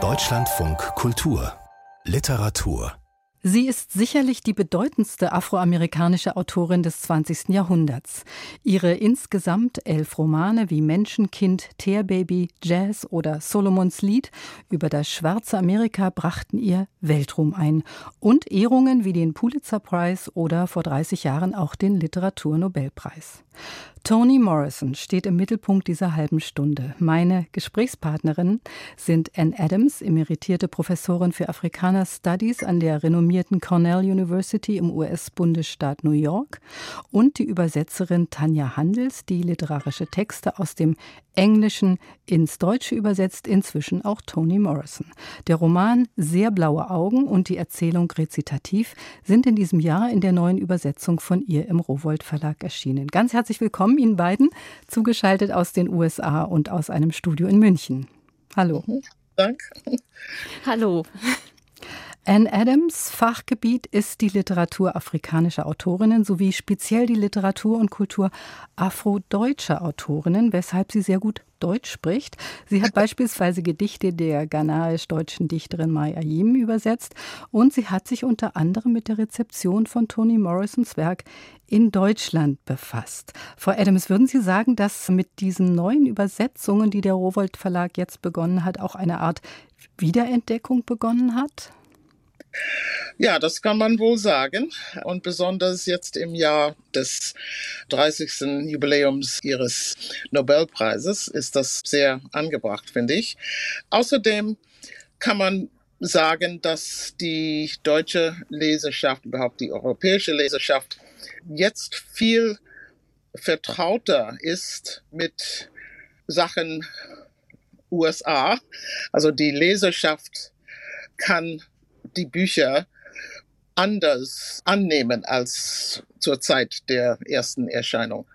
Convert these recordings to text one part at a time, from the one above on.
Deutschlandfunk Kultur Literatur Sie ist sicherlich die bedeutendste afroamerikanische Autorin des 20. Jahrhunderts. Ihre insgesamt elf Romane wie Menschenkind, Tearbaby, Jazz oder Solomons Lied über das schwarze Amerika brachten ihr Weltruhm ein und Ehrungen wie den Pulitzer Prize oder vor 30 Jahren auch den Literaturnobelpreis. Toni Morrison steht im Mittelpunkt dieser halben Stunde. Meine Gesprächspartnerinnen sind Anne Adams, emeritierte Professorin für Afrikaner Studies an der renommierten Cornell University im US-Bundesstaat New York und die Übersetzerin Tanja Handels, die literarische Texte aus dem Englischen ins Deutsche übersetzt, inzwischen auch Toni Morrison. Der Roman Sehr blaue Augen und die Erzählung Rezitativ sind in diesem Jahr in der neuen Übersetzung von ihr im Rowold Verlag erschienen. Ganz herzlich willkommen Ihnen beiden, zugeschaltet aus den USA und aus einem Studio in München. Hallo. Danke. Hallo. Anne Adams Fachgebiet ist die Literatur afrikanischer Autorinnen sowie speziell die Literatur und Kultur afrodeutscher Autorinnen, weshalb sie sehr gut Deutsch spricht. Sie hat beispielsweise Gedichte der ghanaisch-deutschen Dichterin Mai Ayim übersetzt und sie hat sich unter anderem mit der Rezeption von Toni Morrisons Werk in Deutschland befasst. Frau Adams, würden Sie sagen, dass mit diesen neuen Übersetzungen, die der Rowold Verlag jetzt begonnen hat, auch eine Art Wiederentdeckung begonnen hat? Ja, das kann man wohl sagen. Und besonders jetzt im Jahr des 30. Jubiläums ihres Nobelpreises ist das sehr angebracht, finde ich. Außerdem kann man sagen, dass die deutsche Leserschaft, überhaupt die europäische Leserschaft, jetzt viel vertrauter ist mit Sachen USA. Also die Leserschaft kann die Bücher anders annehmen als zur Zeit der ersten Erscheinung.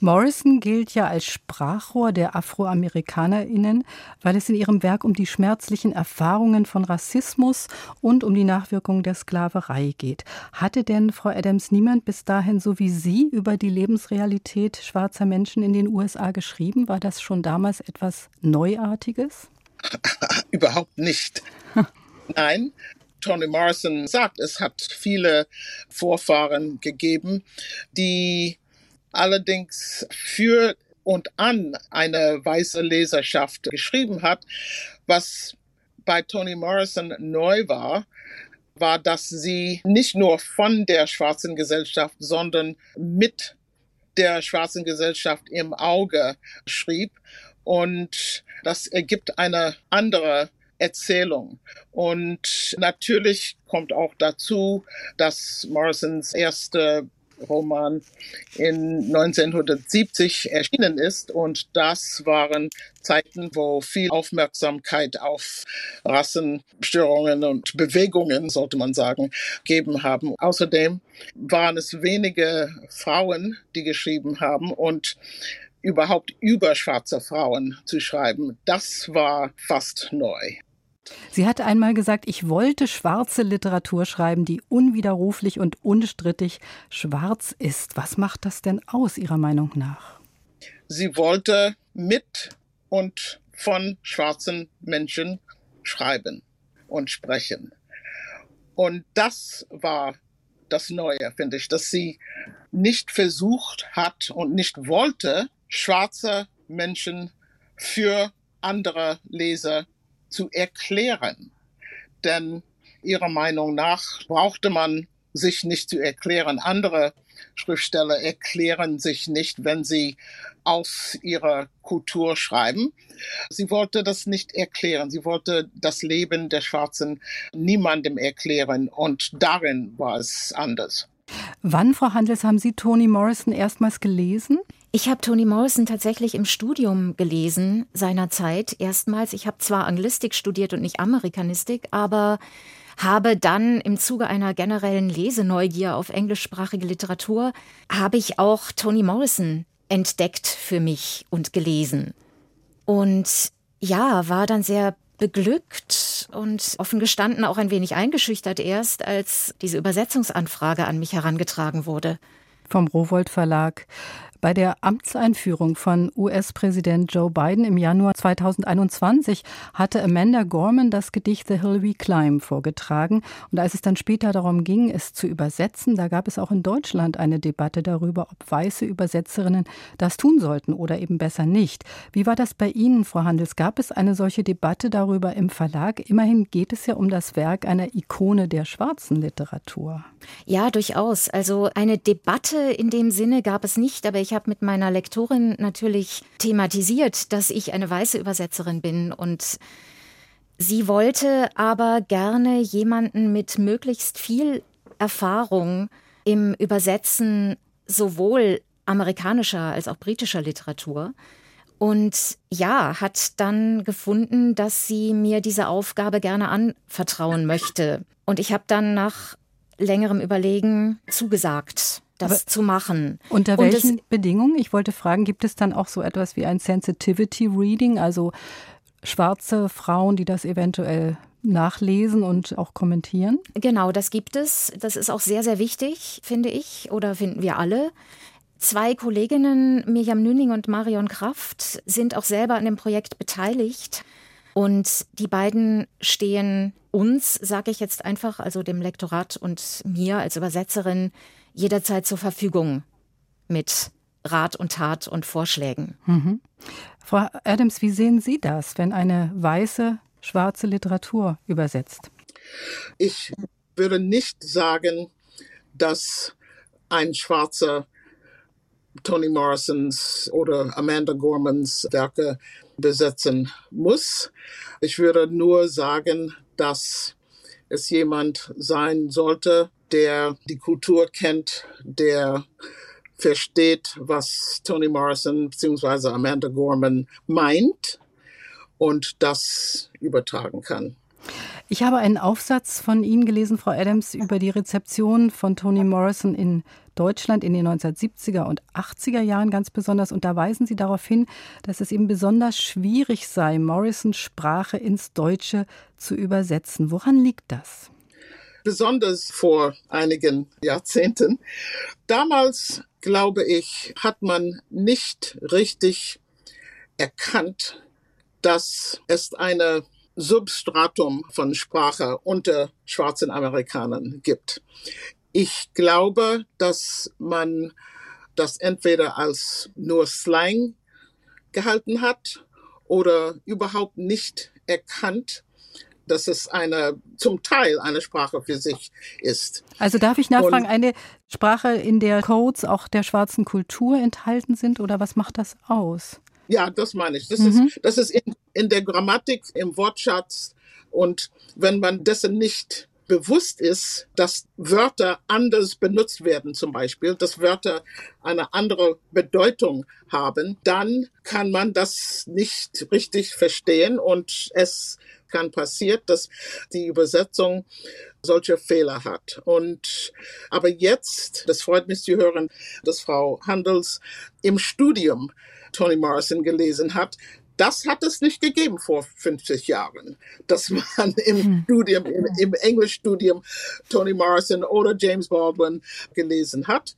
Morrison gilt ja als Sprachrohr der Afroamerikanerinnen, weil es in ihrem Werk um die schmerzlichen Erfahrungen von Rassismus und um die Nachwirkungen der Sklaverei geht. Hatte denn Frau Adams niemand bis dahin so wie Sie über die Lebensrealität schwarzer Menschen in den USA geschrieben? War das schon damals etwas Neuartiges? Überhaupt nicht. Nein, Toni Morrison sagt, es hat viele Vorfahren gegeben, die allerdings für und an eine weiße Leserschaft geschrieben hat. Was bei Toni Morrison neu war, war, dass sie nicht nur von der schwarzen Gesellschaft, sondern mit der schwarzen Gesellschaft im Auge schrieb. Und das ergibt eine andere Erzählung. Und natürlich kommt auch dazu, dass Morrisons erste Roman in 1970 erschienen ist. Und das waren Zeiten, wo viel Aufmerksamkeit auf Rassenstörungen und Bewegungen, sollte man sagen, gegeben haben. Außerdem waren es wenige Frauen, die geschrieben haben und überhaupt über schwarze Frauen zu schreiben, das war fast neu. Sie hatte einmal gesagt, ich wollte schwarze Literatur schreiben, die unwiderruflich und unstrittig schwarz ist. Was macht das denn aus Ihrer Meinung nach? Sie wollte mit und von schwarzen Menschen schreiben und sprechen. Und das war das Neue, finde ich, dass sie nicht versucht hat und nicht wollte, schwarze Menschen für andere Leser zu erklären. Denn ihrer Meinung nach brauchte man sich nicht zu erklären. Andere Schriftsteller erklären sich nicht, wenn sie aus ihrer Kultur schreiben. Sie wollte das nicht erklären. Sie wollte das Leben der Schwarzen niemandem erklären. Und darin war es anders. Wann, Frau Handels, haben Sie Toni Morrison erstmals gelesen? Ich habe Toni Morrison tatsächlich im Studium gelesen, seinerzeit erstmals. Ich habe zwar Anglistik studiert und nicht Amerikanistik, aber habe dann im Zuge einer generellen Leseneugier auf englischsprachige Literatur, habe ich auch Toni Morrison entdeckt für mich und gelesen. Und ja, war dann sehr beglückt und offen gestanden auch ein wenig eingeschüchtert erst, als diese Übersetzungsanfrage an mich herangetragen wurde vom Rowold Verlag. Bei der Amtseinführung von US-Präsident Joe Biden im Januar 2021 hatte Amanda Gorman das Gedicht The Hill We Climb vorgetragen. Und als es dann später darum ging, es zu übersetzen, da gab es auch in Deutschland eine Debatte darüber, ob weiße Übersetzerinnen das tun sollten oder eben besser nicht. Wie war das bei Ihnen, Frau Handels? Gab es eine solche Debatte darüber im Verlag? Immerhin geht es ja um das Werk einer Ikone der schwarzen Literatur. Ja, durchaus. Also eine Debatte in dem Sinne gab es nicht, aber ich habe mit meiner Lektorin natürlich thematisiert, dass ich eine weiße Übersetzerin bin und sie wollte aber gerne jemanden mit möglichst viel Erfahrung im Übersetzen sowohl amerikanischer als auch britischer Literatur. Und ja, hat dann gefunden, dass sie mir diese Aufgabe gerne anvertrauen möchte. Und ich habe dann nach längerem Überlegen zugesagt das Aber zu machen. Unter welchen Bedingungen? Ich wollte fragen, gibt es dann auch so etwas wie ein Sensitivity Reading, also schwarze Frauen, die das eventuell nachlesen und auch kommentieren? Genau, das gibt es. Das ist auch sehr, sehr wichtig, finde ich, oder finden wir alle. Zwei Kolleginnen, Mirjam Nüning und Marion Kraft, sind auch selber an dem Projekt beteiligt. Und die beiden stehen uns, sage ich jetzt einfach, also dem Lektorat und mir als Übersetzerin, jederzeit zur Verfügung mit Rat und Tat und Vorschlägen. Mhm. Frau Adams, wie sehen Sie das, wenn eine weiße, schwarze Literatur übersetzt? Ich würde nicht sagen, dass ein schwarzer Toni Morrisons oder Amanda Gormans Werke besetzen muss. Ich würde nur sagen, dass es jemand sein sollte, der die Kultur kennt, der versteht, was Toni Morrison bzw. Amanda Gorman meint und das übertragen kann. Ich habe einen Aufsatz von Ihnen gelesen, Frau Adams, über die Rezeption von Toni Morrison in Deutschland in den 1970er und 80er Jahren ganz besonders. Und da weisen Sie darauf hin, dass es eben besonders schwierig sei, Morrisons Sprache ins Deutsche zu übersetzen. Woran liegt das? Besonders vor einigen Jahrzehnten. Damals, glaube ich, hat man nicht richtig erkannt, dass es eine Substratum von Sprache unter schwarzen Amerikanern gibt. Ich glaube, dass man das entweder als nur Slang gehalten hat oder überhaupt nicht erkannt, dass es eine, zum Teil eine Sprache für sich ist. Also darf ich nachfragen, Und, eine Sprache, in der Codes auch der schwarzen Kultur enthalten sind oder was macht das aus? Ja, das meine ich. Das mhm. ist, das ist in, in der Grammatik, im Wortschatz. Und wenn man dessen nicht bewusst ist, dass Wörter anders benutzt werden, zum Beispiel, dass Wörter eine andere Bedeutung haben, dann kann man das nicht richtig verstehen und es kann passiert, dass die Übersetzung solche Fehler hat. Und aber jetzt, das freut mich zu hören, dass Frau Handels im Studium Toni Morrison gelesen hat, das hat es nicht gegeben vor 50 Jahren, dass man im hm. Studium, im, im Englischstudium Toni Morrison oder James Baldwin gelesen hat.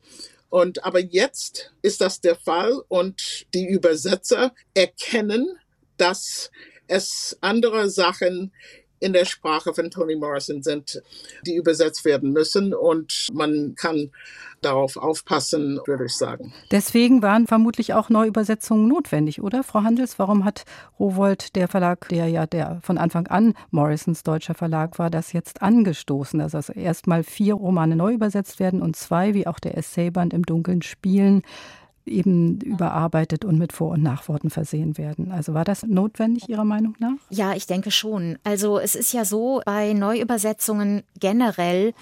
Und aber jetzt ist das der Fall und die Übersetzer erkennen, dass es andere Sachen in der Sprache von Toni Morrison sind, die übersetzt werden müssen und man kann darauf aufpassen, würde ich sagen. Deswegen waren vermutlich auch Neuübersetzungen notwendig, oder? Frau Handels, warum hat Rowold, der Verlag, der ja der von Anfang an Morrisons deutscher Verlag war, das jetzt angestoßen, dass also erstmal vier Romane neu übersetzt werden und zwei, wie auch der Essayband im Dunkeln spielen, eben überarbeitet und mit Vor- und Nachworten versehen werden. Also war das notwendig Ihrer Meinung nach? Ja, ich denke schon. Also es ist ja so, bei Neuübersetzungen generell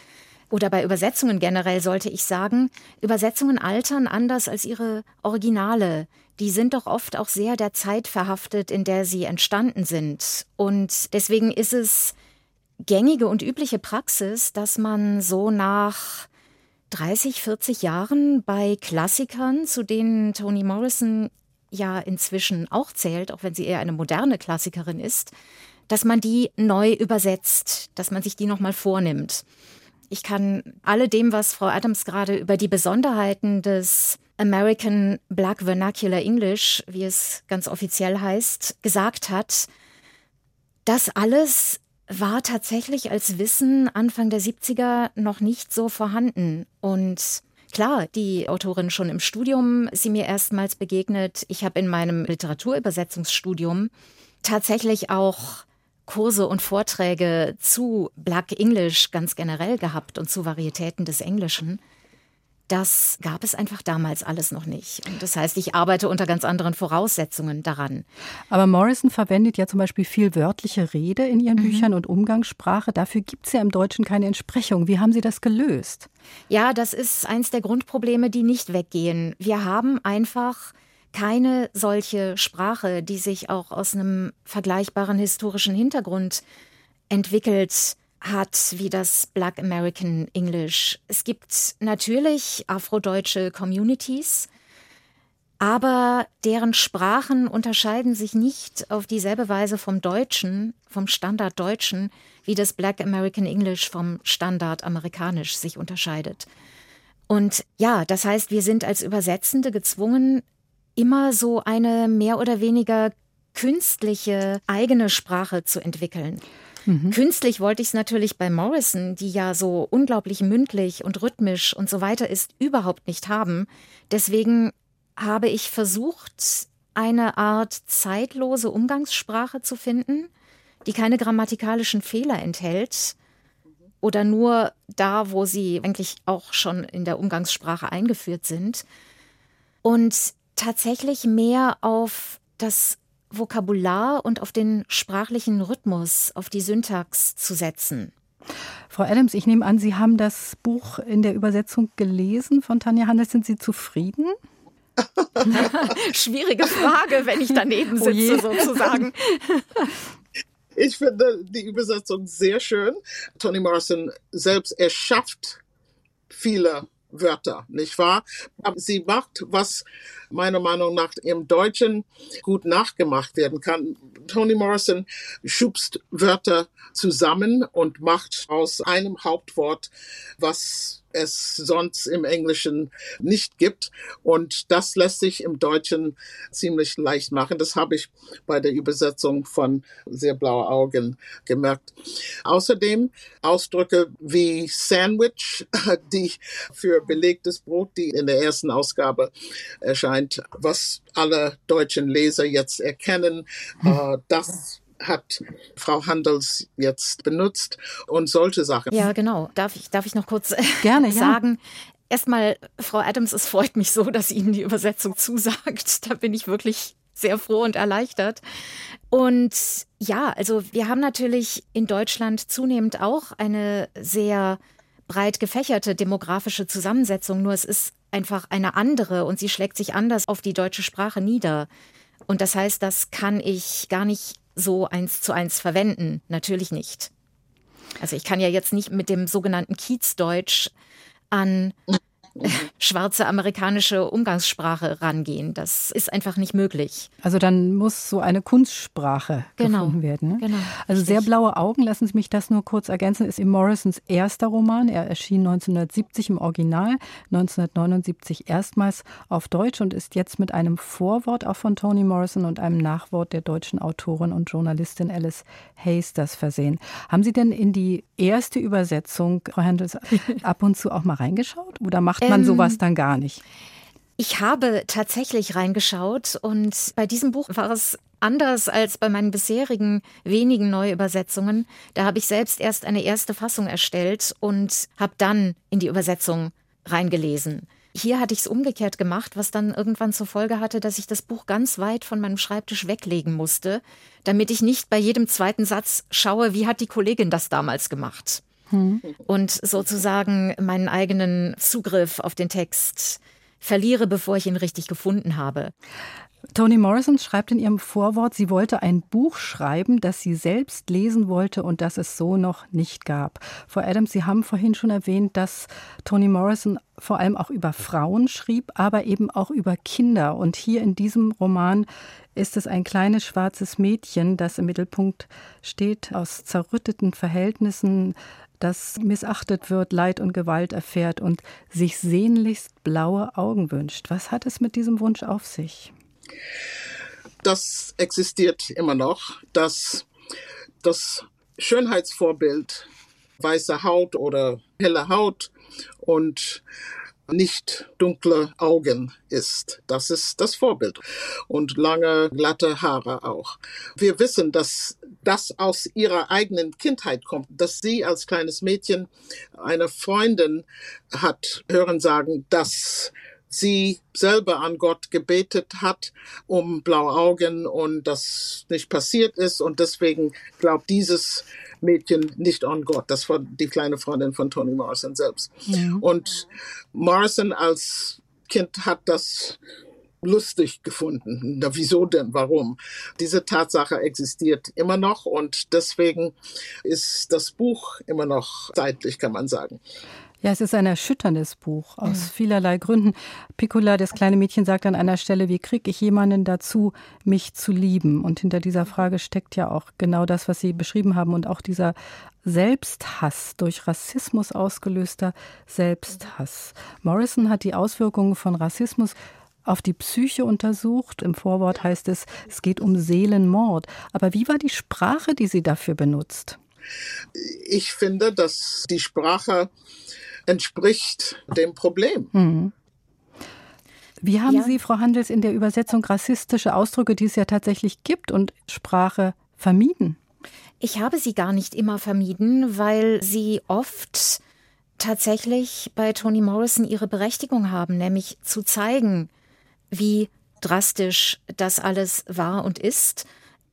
oder bei Übersetzungen generell sollte ich sagen, Übersetzungen altern anders als ihre Originale. Die sind doch oft auch sehr der Zeit verhaftet, in der sie entstanden sind. Und deswegen ist es gängige und übliche Praxis, dass man so nach 30, 40 Jahren bei Klassikern, zu denen Toni Morrison ja inzwischen auch zählt, auch wenn sie eher eine moderne Klassikerin ist, dass man die neu übersetzt, dass man sich die nochmal vornimmt. Ich kann alle dem, was Frau Adams gerade über die Besonderheiten des American Black Vernacular English, wie es ganz offiziell heißt, gesagt hat, das alles war tatsächlich als Wissen Anfang der 70er noch nicht so vorhanden. Und klar, die Autorin schon im Studium sie mir erstmals begegnet. Ich habe in meinem Literaturübersetzungsstudium tatsächlich auch Kurse und Vorträge zu Black English ganz generell gehabt und zu Varietäten des Englischen. Das gab es einfach damals alles noch nicht. Und das heißt, ich arbeite unter ganz anderen Voraussetzungen daran. Aber Morrison verwendet ja zum Beispiel viel wörtliche Rede in ihren mhm. Büchern und Umgangssprache. Dafür gibt es ja im Deutschen keine Entsprechung. Wie haben Sie das gelöst? Ja, das ist eins der Grundprobleme, die nicht weggehen. Wir haben einfach keine solche Sprache, die sich auch aus einem vergleichbaren historischen Hintergrund entwickelt hat wie das Black American English. Es gibt natürlich afrodeutsche Communities, aber deren Sprachen unterscheiden sich nicht auf dieselbe Weise vom Deutschen, vom Standarddeutschen, wie das Black American English vom Standard amerikanisch sich unterscheidet. Und ja, das heißt, wir sind als Übersetzende gezwungen, immer so eine mehr oder weniger künstliche eigene Sprache zu entwickeln. Mhm. Künstlich wollte ich es natürlich bei Morrison, die ja so unglaublich mündlich und rhythmisch und so weiter ist, überhaupt nicht haben. Deswegen habe ich versucht, eine Art zeitlose Umgangssprache zu finden, die keine grammatikalischen Fehler enthält oder nur da, wo sie eigentlich auch schon in der Umgangssprache eingeführt sind. Und tatsächlich mehr auf das Vokabular und auf den sprachlichen Rhythmus, auf die Syntax zu setzen. Frau Adams, ich nehme an, Sie haben das Buch in der Übersetzung gelesen von Tanja Handels. Sind Sie zufrieden? Schwierige Frage, wenn ich daneben oh sitze, oh sozusagen. Ich finde die Übersetzung sehr schön. Toni Morrison selbst erschafft viele Wörter, nicht wahr? Aber sie macht, was meiner Meinung nach im Deutschen gut nachgemacht werden kann. Toni Morrison schubst Wörter zusammen und macht aus einem Hauptwort, was es sonst im Englischen nicht gibt. Und das lässt sich im Deutschen ziemlich leicht machen. Das habe ich bei der Übersetzung von Sehr blaue Augen gemerkt. Außerdem Ausdrücke wie Sandwich, die für belegtes Brot, die in der ersten Ausgabe erscheint, was alle deutschen Leser jetzt erkennen, hm. das hat Frau Handels jetzt benutzt und solche Sachen. Ja, genau. Darf ich, darf ich noch kurz Gerne, sagen? Ja. Erstmal, Frau Adams, es freut mich so, dass Ihnen die Übersetzung zusagt. Da bin ich wirklich sehr froh und erleichtert. Und ja, also wir haben natürlich in Deutschland zunehmend auch eine sehr breit gefächerte demografische Zusammensetzung, nur es ist einfach eine andere und sie schlägt sich anders auf die deutsche Sprache nieder. Und das heißt, das kann ich gar nicht so eins zu eins verwenden. Natürlich nicht. Also ich kann ja jetzt nicht mit dem sogenannten Kiezdeutsch an schwarze amerikanische Umgangssprache rangehen. Das ist einfach nicht möglich. Also dann muss so eine Kunstsprache genau. gefunden werden. Ne? Genau. Also sehr blaue Augen, lassen Sie mich das nur kurz ergänzen, ist im Morrisons erster Roman. Er erschien 1970 im Original, 1979 erstmals auf Deutsch und ist jetzt mit einem Vorwort auch von Toni Morrison und einem Nachwort der deutschen Autorin und Journalistin Alice Hasters versehen. Haben Sie denn in die erste Übersetzung, Frau Handels, ab und zu auch mal reingeschaut? Oder macht man ähm, sowas dann gar nicht? Ich habe tatsächlich reingeschaut und bei diesem Buch war es anders als bei meinen bisherigen wenigen Neuübersetzungen. Da habe ich selbst erst eine erste Fassung erstellt und habe dann in die Übersetzung reingelesen. Hier hatte ich es umgekehrt gemacht, was dann irgendwann zur Folge hatte, dass ich das Buch ganz weit von meinem Schreibtisch weglegen musste, damit ich nicht bei jedem zweiten Satz schaue, wie hat die Kollegin das damals gemacht. Hm. Und sozusagen meinen eigenen Zugriff auf den Text verliere, bevor ich ihn richtig gefunden habe. Toni Morrison schreibt in ihrem Vorwort, sie wollte ein Buch schreiben, das sie selbst lesen wollte und das es so noch nicht gab. Frau Adams, Sie haben vorhin schon erwähnt, dass Toni Morrison vor allem auch über Frauen schrieb, aber eben auch über Kinder. Und hier in diesem Roman ist es ein kleines schwarzes Mädchen, das im Mittelpunkt steht, aus zerrütteten Verhältnissen, das missachtet wird, Leid und Gewalt erfährt und sich sehnlichst blaue Augen wünscht. Was hat es mit diesem Wunsch auf sich? Das existiert immer noch, dass das Schönheitsvorbild weiße Haut oder helle Haut und nicht dunkle Augen ist. Das ist das Vorbild. Und lange, glatte Haare auch. Wir wissen, dass das aus ihrer eigenen Kindheit kommt, dass sie als kleines Mädchen eine Freundin hat hören sagen, dass sie selber an Gott gebetet hat um blaue Augen und das nicht passiert ist und deswegen glaubt dieses Mädchen nicht an Gott. Das war die kleine Freundin von Toni Morrison selbst. Ja. Und Morrison als Kind hat das lustig gefunden. Na, wieso denn? Warum? Diese Tatsache existiert immer noch und deswegen ist das Buch immer noch zeitlich, kann man sagen. Ja, es ist ein erschütterndes Buch aus ja. vielerlei Gründen. Piccola, das kleine Mädchen, sagt an einer Stelle, wie kriege ich jemanden dazu, mich zu lieben? Und hinter dieser Frage steckt ja auch genau das, was Sie beschrieben haben und auch dieser Selbsthass, durch Rassismus ausgelöster Selbsthass. Morrison hat die Auswirkungen von Rassismus auf die Psyche untersucht. Im Vorwort heißt es, es geht um Seelenmord. Aber wie war die Sprache, die sie dafür benutzt? Ich finde, dass die Sprache entspricht dem Problem. Mhm. Wie haben ja. Sie, Frau Handels, in der Übersetzung rassistische Ausdrücke, die es ja tatsächlich gibt, und Sprache vermieden? Ich habe sie gar nicht immer vermieden, weil sie oft tatsächlich bei Toni Morrison ihre Berechtigung haben, nämlich zu zeigen, wie drastisch das alles war und ist.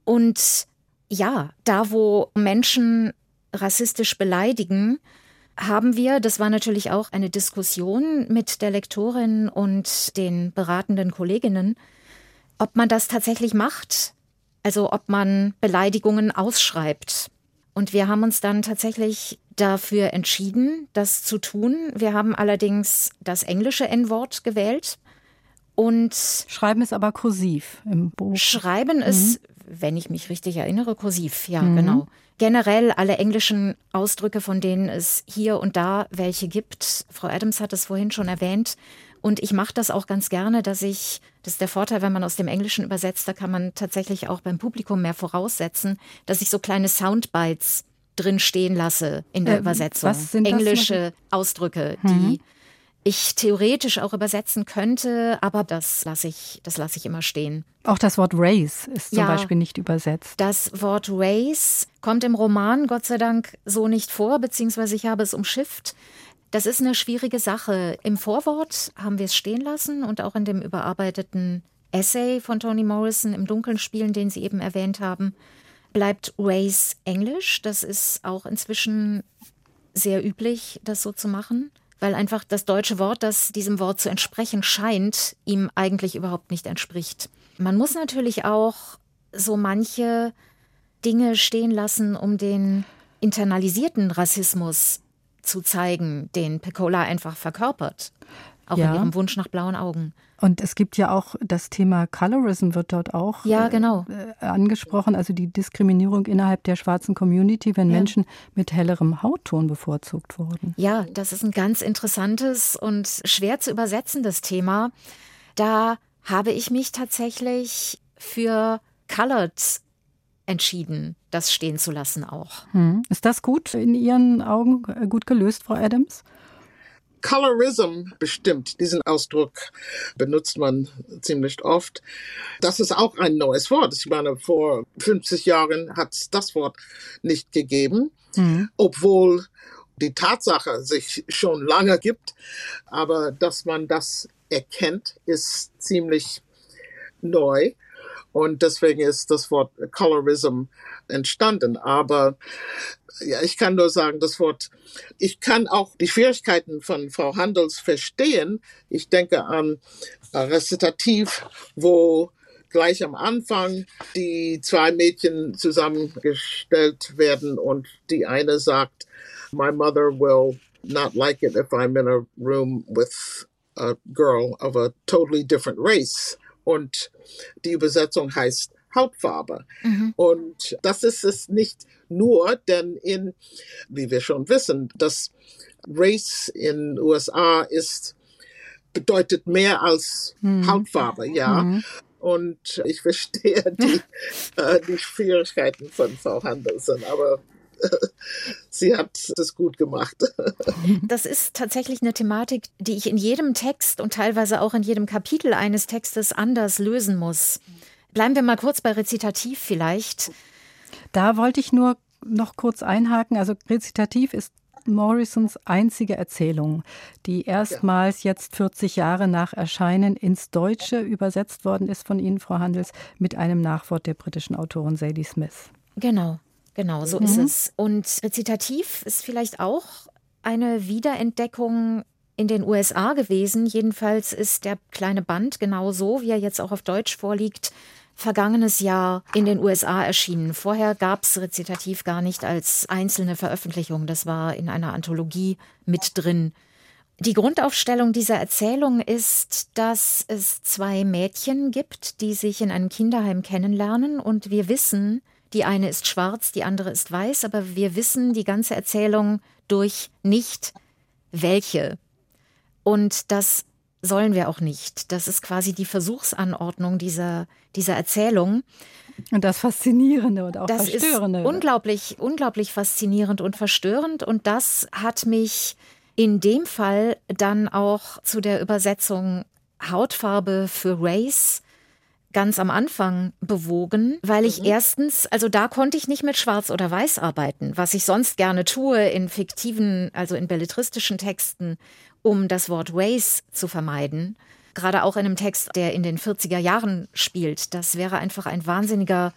Und ja, da wo Menschen rassistisch beleidigen, haben wir, das war natürlich auch eine Diskussion mit der Lektorin und den beratenden Kolleginnen, ob man das tatsächlich macht, also ob man Beleidigungen ausschreibt. Und wir haben uns dann tatsächlich dafür entschieden, das zu tun. Wir haben allerdings das englische N-Wort gewählt und schreiben es aber kursiv im Buch. Schreiben mhm. es, wenn ich mich richtig erinnere, kursiv, ja, mhm. genau generell alle englischen Ausdrücke, von denen es hier und da welche gibt. Frau Adams hat es vorhin schon erwähnt. Und ich mache das auch ganz gerne, dass ich, das ist der Vorteil, wenn man aus dem Englischen übersetzt, da kann man tatsächlich auch beim Publikum mehr voraussetzen, dass ich so kleine Soundbites drin stehen lasse in der äh, Übersetzung. Englische Ausdrücke, mhm. Ich theoretisch auch übersetzen könnte, aber das lasse ich, das lasse ich immer stehen. Auch das Wort Race ist zum ja, Beispiel nicht übersetzt. Das Wort Race kommt im Roman Gott sei Dank so nicht vor, beziehungsweise ich habe es umschifft. Das ist eine schwierige Sache. Im Vorwort haben wir es stehen lassen und auch in dem überarbeiteten Essay von Toni Morrison im Dunkeln spielen, den Sie eben erwähnt haben, bleibt Race Englisch. Das ist auch inzwischen sehr üblich, das so zu machen weil einfach das deutsche Wort, das diesem Wort zu entsprechen scheint, ihm eigentlich überhaupt nicht entspricht. Man muss natürlich auch so manche Dinge stehen lassen, um den internalisierten Rassismus zu zeigen, den Peccola einfach verkörpert. Auch ja. in ihrem Wunsch nach blauen Augen. Und es gibt ja auch das Thema Colorism wird dort auch ja, genau. äh, angesprochen, also die Diskriminierung innerhalb der schwarzen Community, wenn ja. Menschen mit hellerem Hautton bevorzugt wurden. Ja, das ist ein ganz interessantes und schwer zu übersetzendes Thema. Da habe ich mich tatsächlich für Colored entschieden, das stehen zu lassen auch. Hm. Ist das gut in Ihren Augen äh, gut gelöst, Frau Adams? Colorism bestimmt. Diesen Ausdruck benutzt man ziemlich oft. Das ist auch ein neues Wort. Ich meine, vor 50 Jahren hat es das Wort nicht gegeben, mhm. obwohl die Tatsache sich schon lange gibt. Aber dass man das erkennt, ist ziemlich neu. Und deswegen ist das Wort Colorism entstanden. Aber ja, ich kann nur sagen, das Wort, ich kann auch die Schwierigkeiten von Frau Handels verstehen. Ich denke an Rezitativ, wo gleich am Anfang die zwei Mädchen zusammengestellt werden und die eine sagt, My mother will not like it if I'm in a room with a girl of a totally different race. Und die Übersetzung heißt Hautfarbe. Mhm. Und das ist es nicht nur, denn in, wie wir schon wissen, das Race in USA ist bedeutet mehr als mhm. Hautfarbe, ja. Mhm. Und ich verstehe die, äh, die Schwierigkeiten von Frau Handelsen, aber sie hat das gut gemacht. Das ist tatsächlich eine Thematik, die ich in jedem Text und teilweise auch in jedem Kapitel eines Textes anders lösen muss. Bleiben wir mal kurz bei Rezitativ vielleicht. Da wollte ich nur noch kurz einhaken. Also Rezitativ ist Morrisons einzige Erzählung, die erstmals jetzt 40 Jahre nach Erscheinen ins Deutsche übersetzt worden ist von Ihnen, Frau Handels, mit einem Nachwort der britischen Autorin Sadie Smith. Genau, genau, so mhm. ist es. Und Rezitativ ist vielleicht auch eine Wiederentdeckung in den USA gewesen. Jedenfalls ist der kleine Band genau so, wie er jetzt auch auf Deutsch vorliegt, vergangenes Jahr in den USA erschienen. Vorher gab es Rezitativ gar nicht als einzelne Veröffentlichung. Das war in einer Anthologie mit drin. Die Grundaufstellung dieser Erzählung ist, dass es zwei Mädchen gibt, die sich in einem Kinderheim kennenlernen und wir wissen, die eine ist schwarz, die andere ist weiß, aber wir wissen die ganze Erzählung durch nicht welche. Und das sollen wir auch nicht. Das ist quasi die Versuchsanordnung dieser, dieser Erzählung. Und das Faszinierende und auch das Verstörende. Ist unglaublich, unglaublich faszinierend und verstörend. Und das hat mich in dem Fall dann auch zu der Übersetzung Hautfarbe für Race ganz am Anfang bewogen, weil ich mhm. erstens, also da konnte ich nicht mit Schwarz oder Weiß arbeiten, was ich sonst gerne tue in fiktiven, also in belletristischen Texten um das Wort Race zu vermeiden. Gerade auch in einem Text, der in den 40er Jahren spielt. Das wäre einfach ein wahnsinniger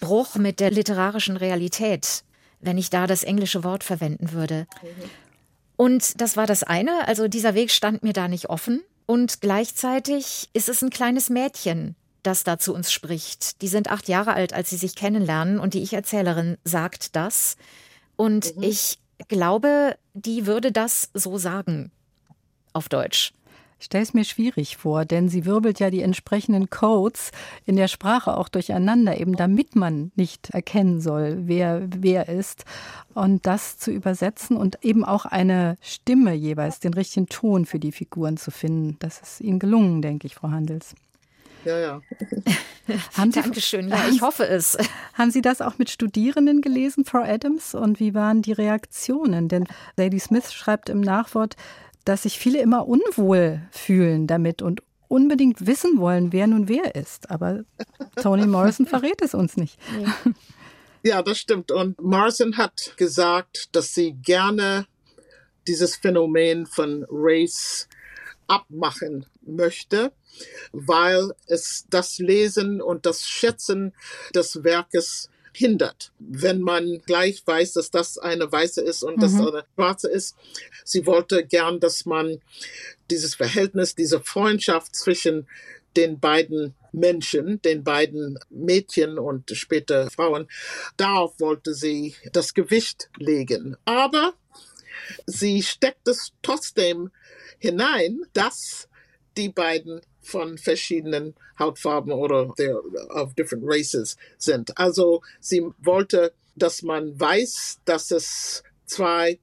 Bruch mit der literarischen Realität, wenn ich da das englische Wort verwenden würde. Und das war das eine. Also dieser Weg stand mir da nicht offen. Und gleichzeitig ist es ein kleines Mädchen, das da zu uns spricht. Die sind acht Jahre alt, als sie sich kennenlernen. Und die Ich-Erzählerin sagt das. Und mhm. ich glaube, die würde das so sagen auf Deutsch? Ich stelle es mir schwierig vor, denn sie wirbelt ja die entsprechenden Codes in der Sprache auch durcheinander, eben damit man nicht erkennen soll, wer wer ist. Und das zu übersetzen und eben auch eine Stimme jeweils, den richtigen Ton für die Figuren zu finden, das ist Ihnen gelungen, denke ich, Frau Handels. Ja, ja. haben Sie, Dankeschön, ja, ich hoffe es. Haben Sie das auch mit Studierenden gelesen, Frau Adams? Und wie waren die Reaktionen? Denn Lady Smith schreibt im Nachwort, dass sich viele immer unwohl fühlen damit und unbedingt wissen wollen, wer nun wer ist. Aber Toni Morrison verrät es uns nicht. Ja, das stimmt. Und Morrison hat gesagt, dass sie gerne dieses Phänomen von Race abmachen möchte, weil es das Lesen und das Schätzen des Werkes hindert. Wenn man gleich weiß, dass das eine weiße ist und mhm. das eine schwarze ist. Sie wollte gern, dass man dieses Verhältnis, diese Freundschaft zwischen den beiden Menschen, den beiden Mädchen und später Frauen, darauf wollte sie das Gewicht legen. Aber sie steckt es trotzdem hinein, dass die beiden von verschiedenen Hautfarben oder of different races sind. Also sie wollte, dass man weiß, dass es zwei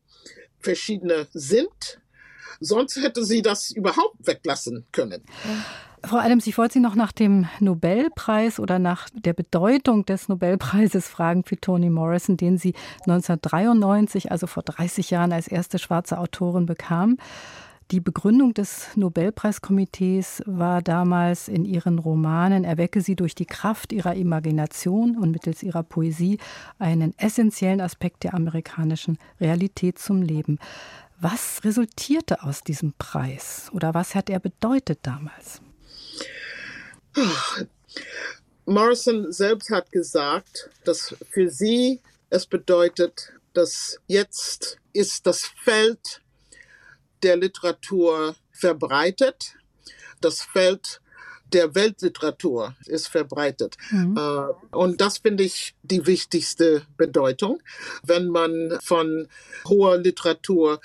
verschiedene sind. Sonst hätte sie das überhaupt weglassen können. Frau Adams, ich wollte Sie noch nach dem Nobelpreis oder nach der Bedeutung des Nobelpreises fragen für Toni Morrison, den sie 1993, also vor 30 Jahren, als erste schwarze Autorin bekam. Die Begründung des Nobelpreiskomitees war damals in ihren Romanen, erwecke sie durch die Kraft ihrer Imagination und mittels ihrer Poesie einen essentiellen Aspekt der amerikanischen Realität zum Leben. Was resultierte aus diesem Preis oder was hat er bedeutet damals? Morrison selbst hat gesagt, dass für sie es bedeutet, dass jetzt ist das Feld der Literatur verbreitet. Das Feld der Weltliteratur ist verbreitet. Mhm. Äh, und das finde ich die wichtigste Bedeutung, wenn man von hoher Literatur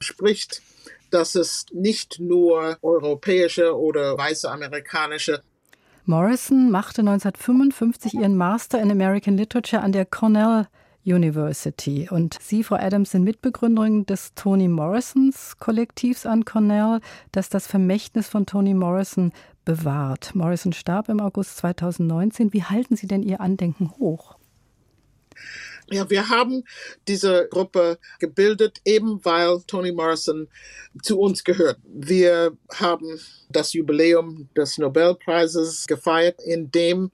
spricht dass es nicht nur europäische oder weiße amerikanische Morrison machte 1955 ihren Master in American Literature an der Cornell University. Und Sie, Frau Adams, sind Mitbegründerin des Toni Morrisons Kollektivs an Cornell, das das Vermächtnis von Toni Morrison bewahrt. Morrison starb im August 2019. Wie halten Sie denn Ihr Andenken hoch? Ja, wir haben diese Gruppe gebildet, eben weil Toni Morrison zu uns gehört. Wir haben das Jubiläum des Nobelpreises gefeiert, indem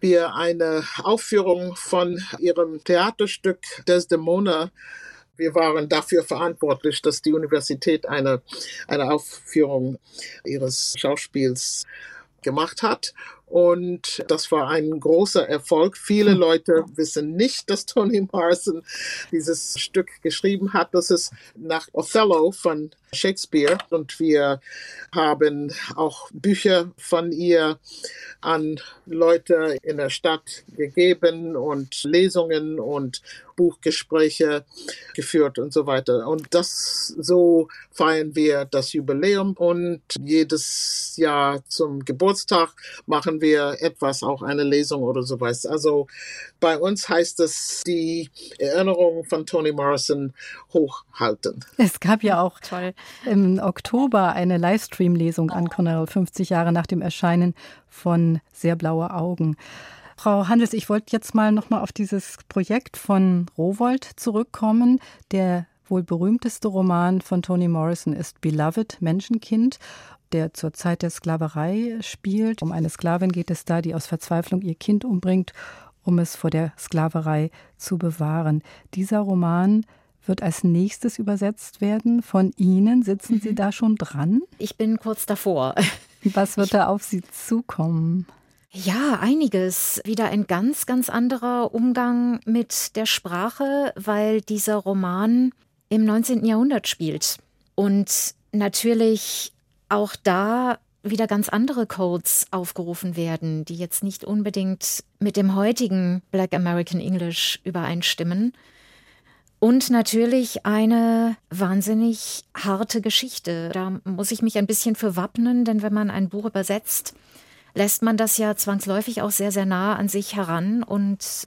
wir eine Aufführung von ihrem Theaterstück Desdemona wir waren dafür verantwortlich, dass die Universität eine, eine Aufführung ihres Schauspiels gemacht hat. Und das war ein großer Erfolg. Viele hm. Leute wissen nicht, dass Toni Morrison dieses Stück geschrieben hat. Das ist nach Othello von Shakespeare. Und wir haben auch Bücher von ihr an Leute in der Stadt gegeben und Lesungen und Buchgespräche geführt und so weiter. Und das so feiern wir das Jubiläum und jedes Jahr zum Geburtstag machen wir etwas, auch eine Lesung oder sowas. Also bei uns heißt es die Erinnerung von Toni Morrison hochhalten. Es gab ja auch Toll. im Oktober eine Livestream-Lesung an Cornell, 50 Jahre nach dem Erscheinen von Sehr blaue Augen. Frau Handels, ich wollte jetzt mal noch mal auf dieses Projekt von Rowold zurückkommen. Der wohl berühmteste Roman von Toni Morrison ist Beloved, Menschenkind, der zur Zeit der Sklaverei spielt. Um eine Sklavin geht es da, die aus Verzweiflung ihr Kind umbringt, um es vor der Sklaverei zu bewahren. Dieser Roman wird als nächstes übersetzt werden von Ihnen. Sitzen Sie mhm. da schon dran? Ich bin kurz davor. Was wird da auf Sie zukommen? Ja, einiges. Wieder ein ganz, ganz anderer Umgang mit der Sprache, weil dieser Roman im 19. Jahrhundert spielt. Und natürlich auch da wieder ganz andere Codes aufgerufen werden, die jetzt nicht unbedingt mit dem heutigen Black American English übereinstimmen. Und natürlich eine wahnsinnig harte Geschichte. Da muss ich mich ein bisschen für wappnen, denn wenn man ein Buch übersetzt, lässt man das ja zwangsläufig auch sehr, sehr nah an sich heran. Und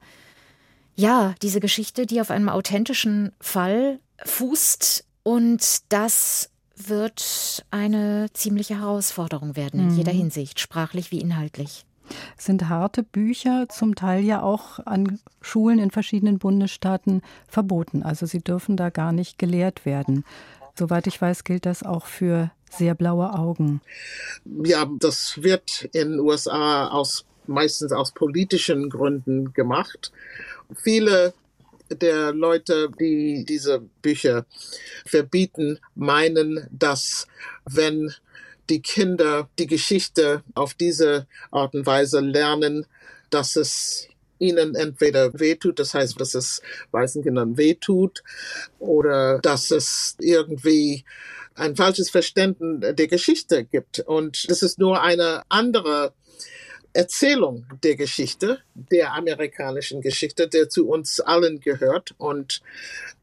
ja, diese Geschichte, die auf einem authentischen Fall fußt und das wird eine ziemliche Herausforderung werden in mhm. jeder Hinsicht, sprachlich wie inhaltlich. Sind harte Bücher zum Teil ja auch an Schulen in verschiedenen Bundesstaaten verboten. Also sie dürfen da gar nicht gelehrt werden. Soweit ich weiß, gilt das auch für sehr blaue Augen. Ja, das wird in den USA aus, meistens aus politischen Gründen gemacht. Viele der Leute, die diese Bücher verbieten, meinen, dass wenn die Kinder die Geschichte auf diese Art und Weise lernen, dass es ihnen entweder wehtut, das heißt, dass es weißen Kindern wehtut, oder dass es irgendwie ein falsches Verständnis der Geschichte gibt. Und das ist nur eine andere Erzählung der Geschichte, der amerikanischen Geschichte, der zu uns allen gehört. Und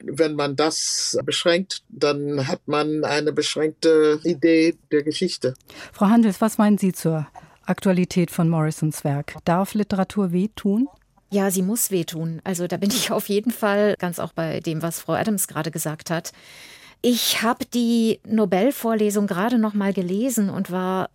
wenn man das beschränkt, dann hat man eine beschränkte Idee der Geschichte. Frau Handels, was meinen Sie zur Aktualität von Morrisons Werk? Darf Literatur wehtun? Ja, sie muss wehtun. Also da bin ich auf jeden Fall ganz auch bei dem, was Frau Adams gerade gesagt hat. Ich habe die Nobelvorlesung gerade noch mal gelesen und war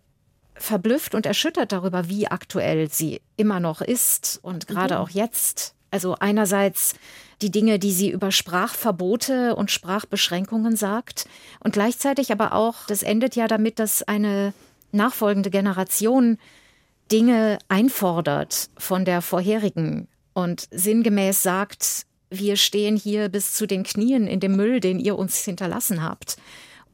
verblüfft und erschüttert darüber, wie aktuell sie immer noch ist und gerade mhm. auch jetzt. Also einerseits die Dinge, die sie über Sprachverbote und Sprachbeschränkungen sagt und gleichzeitig aber auch, das endet ja damit, dass eine nachfolgende Generation Dinge einfordert von der vorherigen und sinngemäß sagt, wir stehen hier bis zu den Knien in dem Müll, den ihr uns hinterlassen habt.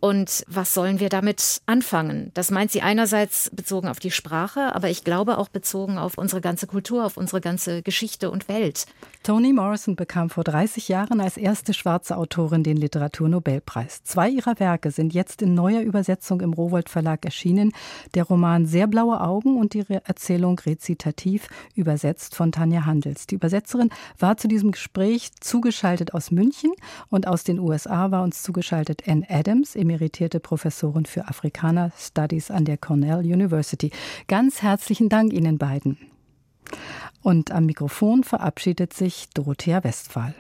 Und was sollen wir damit anfangen? Das meint sie einerseits bezogen auf die Sprache, aber ich glaube auch bezogen auf unsere ganze Kultur, auf unsere ganze Geschichte und Welt. Toni Morrison bekam vor 30 Jahren als erste schwarze Autorin den Literaturnobelpreis. Zwei ihrer Werke sind jetzt in neuer Übersetzung im Rowold Verlag erschienen. Der Roman Sehr blaue Augen und ihre Erzählung Rezitativ, übersetzt von Tanja Handels. Die Übersetzerin war zu diesem Gespräch zugeschaltet aus München und aus den USA war uns zugeschaltet Anne Adams, emeritierte Professorin für Afrikaner Studies an der Cornell University. Ganz herzlichen Dank Ihnen beiden. Und am Mikrofon verabschiedet sich Dorothea Westphal.